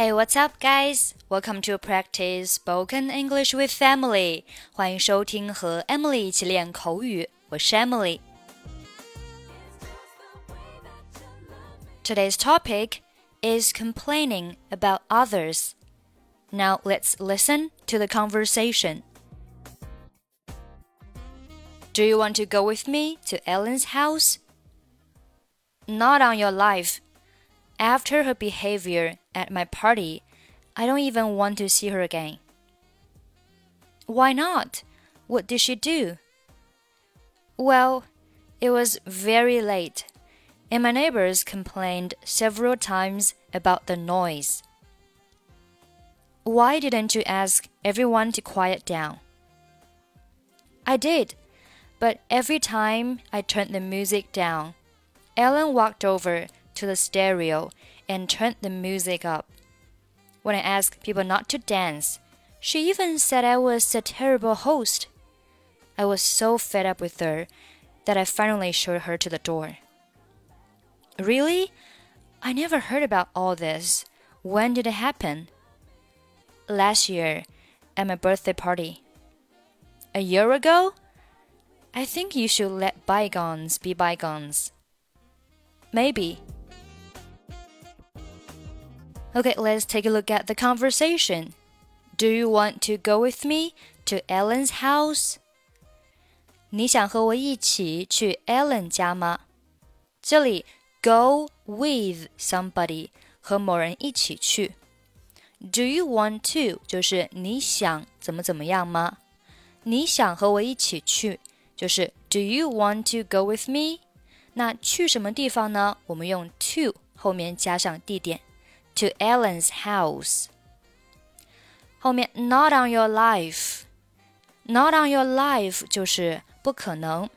Hey, what's up, guys? Welcome to practice spoken English with Emily. 欢迎收听和 Emily 一起练口语。我是 Emily。Today's topic is complaining about others. Now let's listen to the conversation. Do you want to go with me to Ellen's house? Not on your life. After her behavior, at my party, I don't even want to see her again. Why not? What did she do? Well, it was very late, and my neighbors complained several times about the noise. Why didn't you ask everyone to quiet down? I did, but every time I turned the music down, Ellen walked over to the stereo and turned the music up. When I asked people not to dance, she even said I was a terrible host. I was so fed up with her that I finally showed her to the door. Really? I never heard about all this. When did it happen? Last year, at my birthday party. A year ago? I think you should let bygones be bygones. Maybe. Okay, let's take a look at the conversation. Do you want to go with me to Ellen's house? 你想和我一起去 Ellen 家吗？这里 go with somebody 和某人一起去。Do you want to 就是你想怎么怎么样吗？你想和我一起去，就是 Do you want to go with me？那去什么地方呢？我们用 to 后面加上地点。 to Ellen's house。后面 not on your life，not on your life 就是不可能。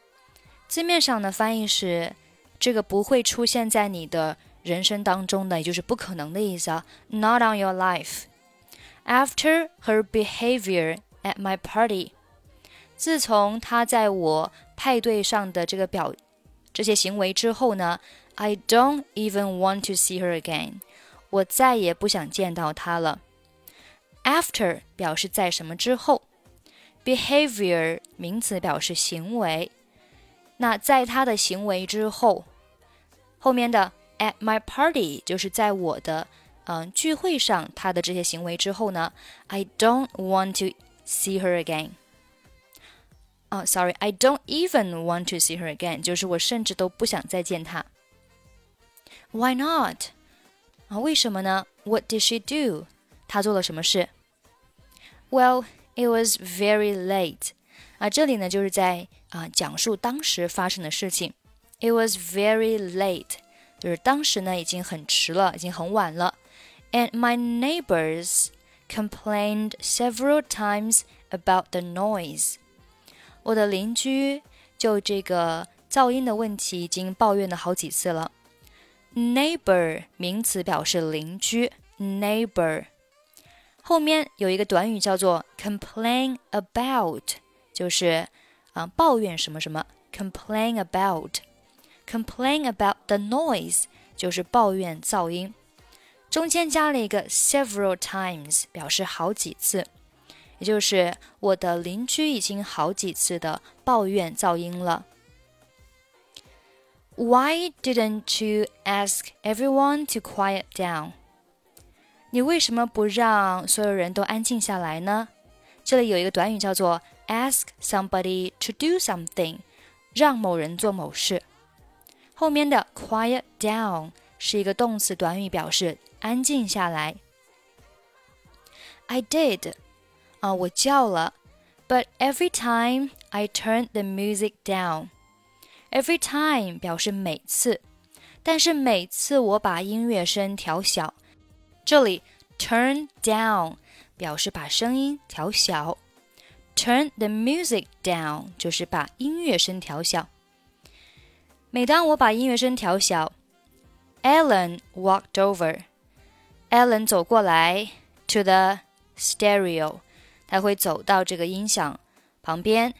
字面上的翻译是这个不会出现在你的人生当中的，也就是不可能的意思啊。Not on your life. After her behavior at my party，自从她在我派对上的这个表这些行为之后呢，I don't even want to see her again。 我再也不想见到他了。After 表示在什么之后，behavior 名词表示行为。那在他的行为之后，后面的 at my party 就是在我的嗯、呃、聚会上他的这些行为之后呢，I don't want to see her again。哦、oh,，sorry，I don't even want to see her again，就是我甚至都不想再见她。Why not？ 啊，为什么呢？What did she do？她做了什么事？Well, it was very late。啊，这里呢就是在啊讲述当时发生的事情。It was very late，就是当时呢已经很迟了，已经很晚了。And my neighbors complained several times about the noise。我的邻居就这个噪音的问题已经抱怨了好几次了。 Neighbor 名词表示邻居，neighbor 后面有一个短语叫做 complain about，就是啊抱怨什么什么，complain about，complain about the noise 就是抱怨噪音，中间加了一个 several times，表示好几次，也就是我的邻居已经好几次的抱怨噪音了。Why didn't you ask everyone to quiet down？你为什么不让所有人都安静下来呢？这里有一个短语叫做 ask somebody to do something，让某人做某事。后面的 quiet down 是一个动词短语，表示安静下来。I did，啊，我叫了，but every time I turned the music down。 Every time 表示每次，但是每次我把音乐声调小。这里 turn down 表示把声音调小，turn the music down 就是把音乐声调小。每当我把音乐声调小，Ellen walked over。Ellen 走过来，to the stereo，他会走到这个音响旁边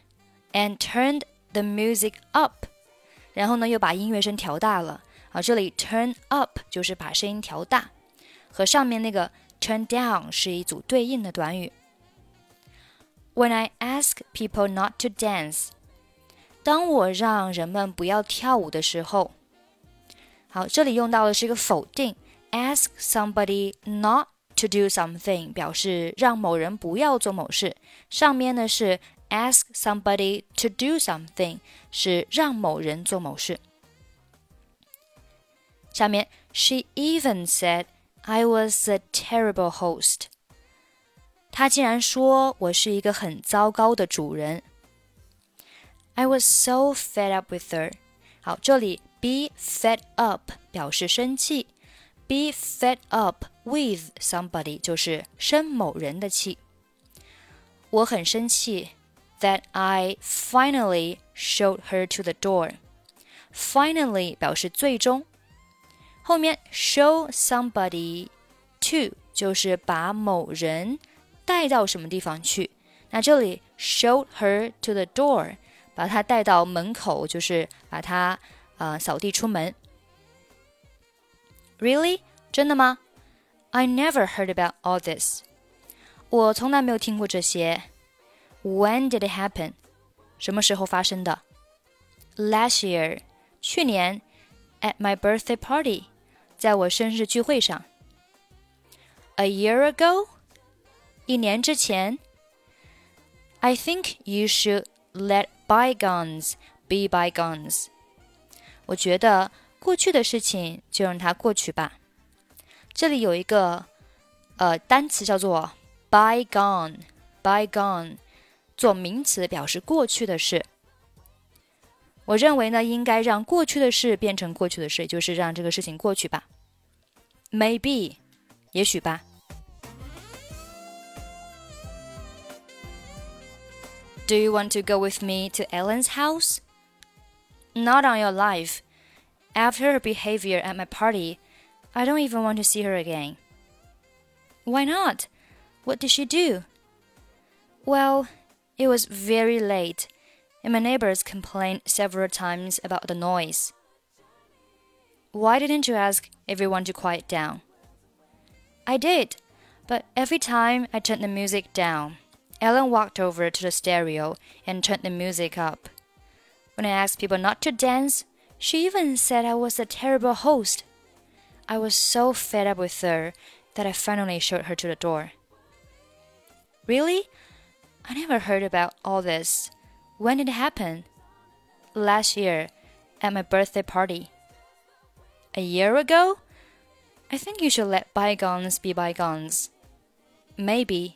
，and turned the music up。然后呢，又把音乐声调大了啊！这里 turn up 就是把声音调大，和上面那个 turn down 是一组对应的短语。When I ask people not to dance，当我让人们不要跳舞的时候，好，这里用到的是一个否定，ask somebody not to do something，表示让某人不要做某事。上面呢是 ask somebody to do something，是让某人做某事。下面，She even said I was a terrible host。她竟然说我是一个很糟糕的主人。I was so fed up with her。好，这里 be fed up 表示生气，be fed up with somebody 就是生某人的气。我很生气 ，that I finally showed her to the door。Finally 表示最终。后面 show somebody to 就是把某人带到什么地方去。那这里 show her to the door，把她带到门口，就是把她呃扫地出门。Really？真的吗？I never heard about all this。我从来没有听过这些。 When did it happen？什么时候发生的？Last year，去年，at my birthday party。在我生日聚会上。A year ago，一年之前。I think you should let bygones be bygones。我觉得过去的事情就让它过去吧。这里有一个呃单词叫做 bygone，bygone 做名词表示过去的事。我认为呢，应该让过去的事变成过去的事，就是让这个事情过去吧。Maybe，也许吧。Do you want to go with me to Ellen's house? Not on your life. After her behavior at my party, I don't even want to see her again. Why not? What did she do? Well, it was very late, and my neighbors complained several times about the noise. Why didn't you ask everyone to quiet down? I did, but every time I turned the music down, Ellen walked over to the stereo and turned the music up. When I asked people not to dance, she even said I was a terrible host. I was so fed up with her that I finally showed her to the door. Really? I never heard about all this. When did it happen? Last year, at my birthday party. A year ago? I think you should let bygones be bygones. Maybe